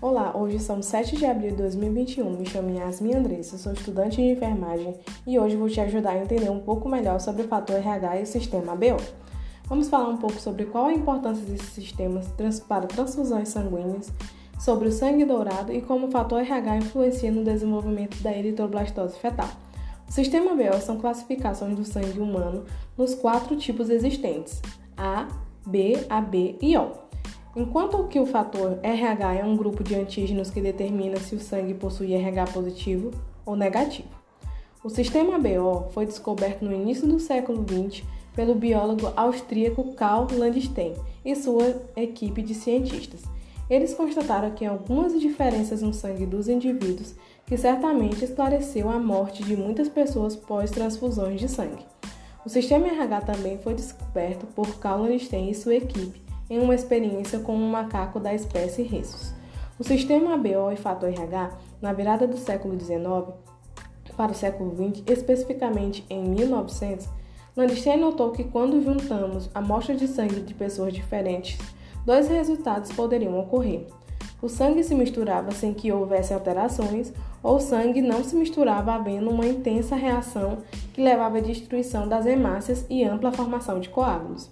Olá, hoje são 7 de abril de 2021. Me chamo Yasmin Andressa, sou estudante de enfermagem e hoje vou te ajudar a entender um pouco melhor sobre o fator RH e o sistema ABO. Vamos falar um pouco sobre qual a importância desses sistemas para transfusões sanguíneas, sobre o sangue dourado e como o fator RH influencia no desenvolvimento da eritroblastose fetal. O sistema ABO são classificações do sangue humano nos quatro tipos existentes: A, B, AB e O. Enquanto que o fator RH é um grupo de antígenos que determina se o sangue possui RH positivo ou negativo. O sistema BO foi descoberto no início do século XX pelo biólogo austríaco Karl Landstein e sua equipe de cientistas. Eles constataram que algumas diferenças no sangue dos indivíduos que certamente esclareceu a morte de muitas pessoas pós transfusões de sangue. O sistema RH também foi descoberto por Carl Landstein e sua equipe em uma experiência com um macaco da espécie Rhesus. O sistema ABO e fator RH, na virada do século XIX para o século XX, especificamente em 1900, Landstein notou que quando juntamos amostras de sangue de pessoas diferentes, dois resultados poderiam ocorrer. O sangue se misturava sem que houvesse alterações, ou o sangue não se misturava havendo uma intensa reação que levava à destruição das hemácias e ampla formação de coágulos.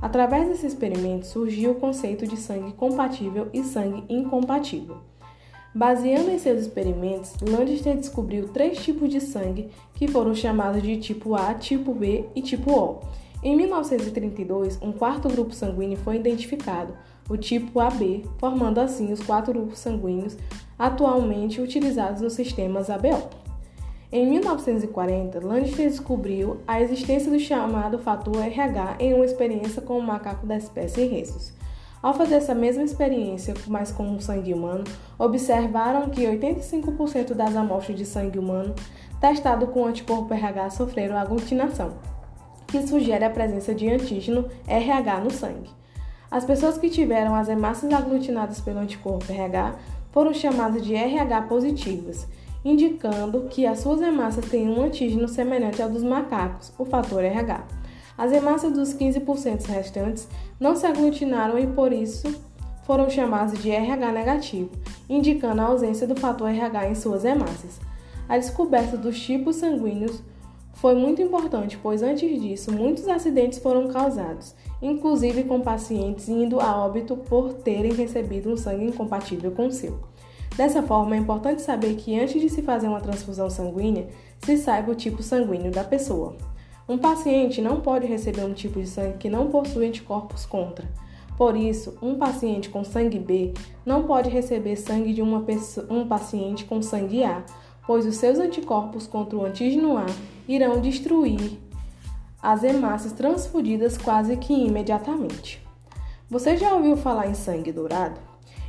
Através desse experimento surgiu o conceito de sangue compatível e sangue incompatível. Baseando em seus experimentos, Landster descobriu três tipos de sangue que foram chamados de tipo A, tipo B e tipo O. Em 1932, um quarto grupo sanguíneo foi identificado, o tipo AB, formando assim os quatro grupos sanguíneos atualmente utilizados nos sistemas ABO. Em 1940, Landstein descobriu a existência do chamado fator RH em uma experiência com um macaco da espécie Rhesus. Ao fazer essa mesma experiência, mas com o sangue humano, observaram que 85% das amostras de sangue humano testado com o anticorpo RH sofreram aglutinação, que sugere a presença de antígeno RH no sangue. As pessoas que tiveram as hemácias aglutinadas pelo anticorpo RH foram chamadas de RH positivas indicando que as suas hemácias têm um antígeno semelhante ao dos macacos, o fator RH. As hemácias dos 15% restantes não se aglutinaram e por isso foram chamadas de RH negativo, indicando a ausência do fator RH em suas hemácias. A descoberta dos tipos sanguíneos foi muito importante, pois antes disso muitos acidentes foram causados, inclusive com pacientes indo a óbito por terem recebido um sangue incompatível com o seu. Dessa forma, é importante saber que antes de se fazer uma transfusão sanguínea, se saiba o tipo sanguíneo da pessoa. Um paciente não pode receber um tipo de sangue que não possui anticorpos contra. Por isso, um paciente com sangue B não pode receber sangue de pessoa, um paciente com sangue A, pois os seus anticorpos contra o antígeno A irão destruir as hemácias transfundidas quase que imediatamente. Você já ouviu falar em sangue dourado?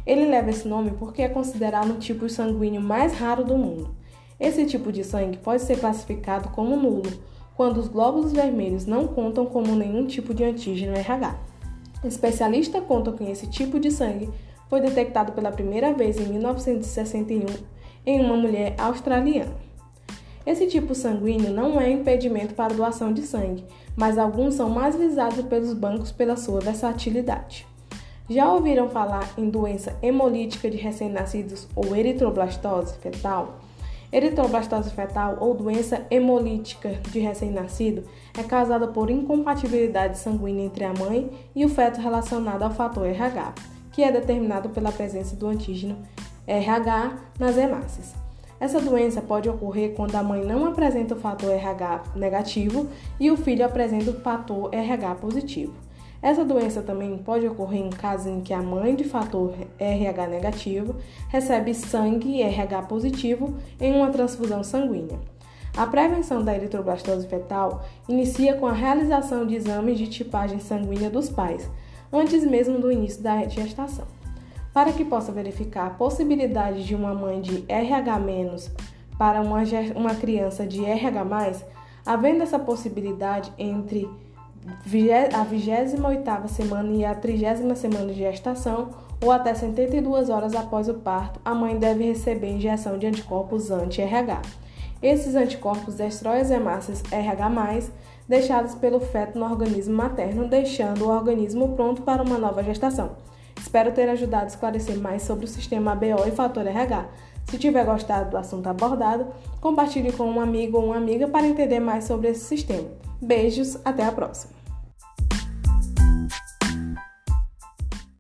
Ele leva esse nome porque é considerado o tipo sanguíneo mais raro do mundo. Esse tipo de sangue pode ser classificado como nulo quando os glóbulos vermelhos não contam como nenhum tipo de antígeno RH. Especialistas contam que esse tipo de sangue foi detectado pela primeira vez em 1961 em uma mulher australiana. Esse tipo sanguíneo não é impedimento para doação de sangue, mas alguns são mais visados pelos bancos pela sua versatilidade. Já ouviram falar em doença hemolítica de recém-nascidos ou eritroblastose fetal? Eritroblastose fetal ou doença hemolítica de recém-nascido é causada por incompatibilidade sanguínea entre a mãe e o feto relacionado ao fator RH, que é determinado pela presença do antígeno RH nas hemácias. Essa doença pode ocorrer quando a mãe não apresenta o fator RH negativo e o filho apresenta o fator RH positivo. Essa doença também pode ocorrer em casos em que a mãe de fator RH negativo recebe sangue RH positivo em uma transfusão sanguínea. A prevenção da eritroblastose fetal inicia com a realização de exames de tipagem sanguínea dos pais, antes mesmo do início da gestação. Para que possa verificar a possibilidade de uma mãe de RH- para uma, criança de RH+, havendo essa possibilidade entre a 28ª semana e a 30 semana de gestação ou até 72 horas após o parto, a mãe deve receber injeção de anticorpos anti-RH. Esses anticorpos destroem as hemácias RH+, deixadas pelo feto no organismo materno, deixando o organismo pronto para uma nova gestação. Espero ter ajudado a esclarecer mais sobre o sistema ABO e fator RH. Se tiver gostado do assunto abordado, compartilhe com um amigo ou uma amiga para entender mais sobre esse sistema. Beijos, até a próxima!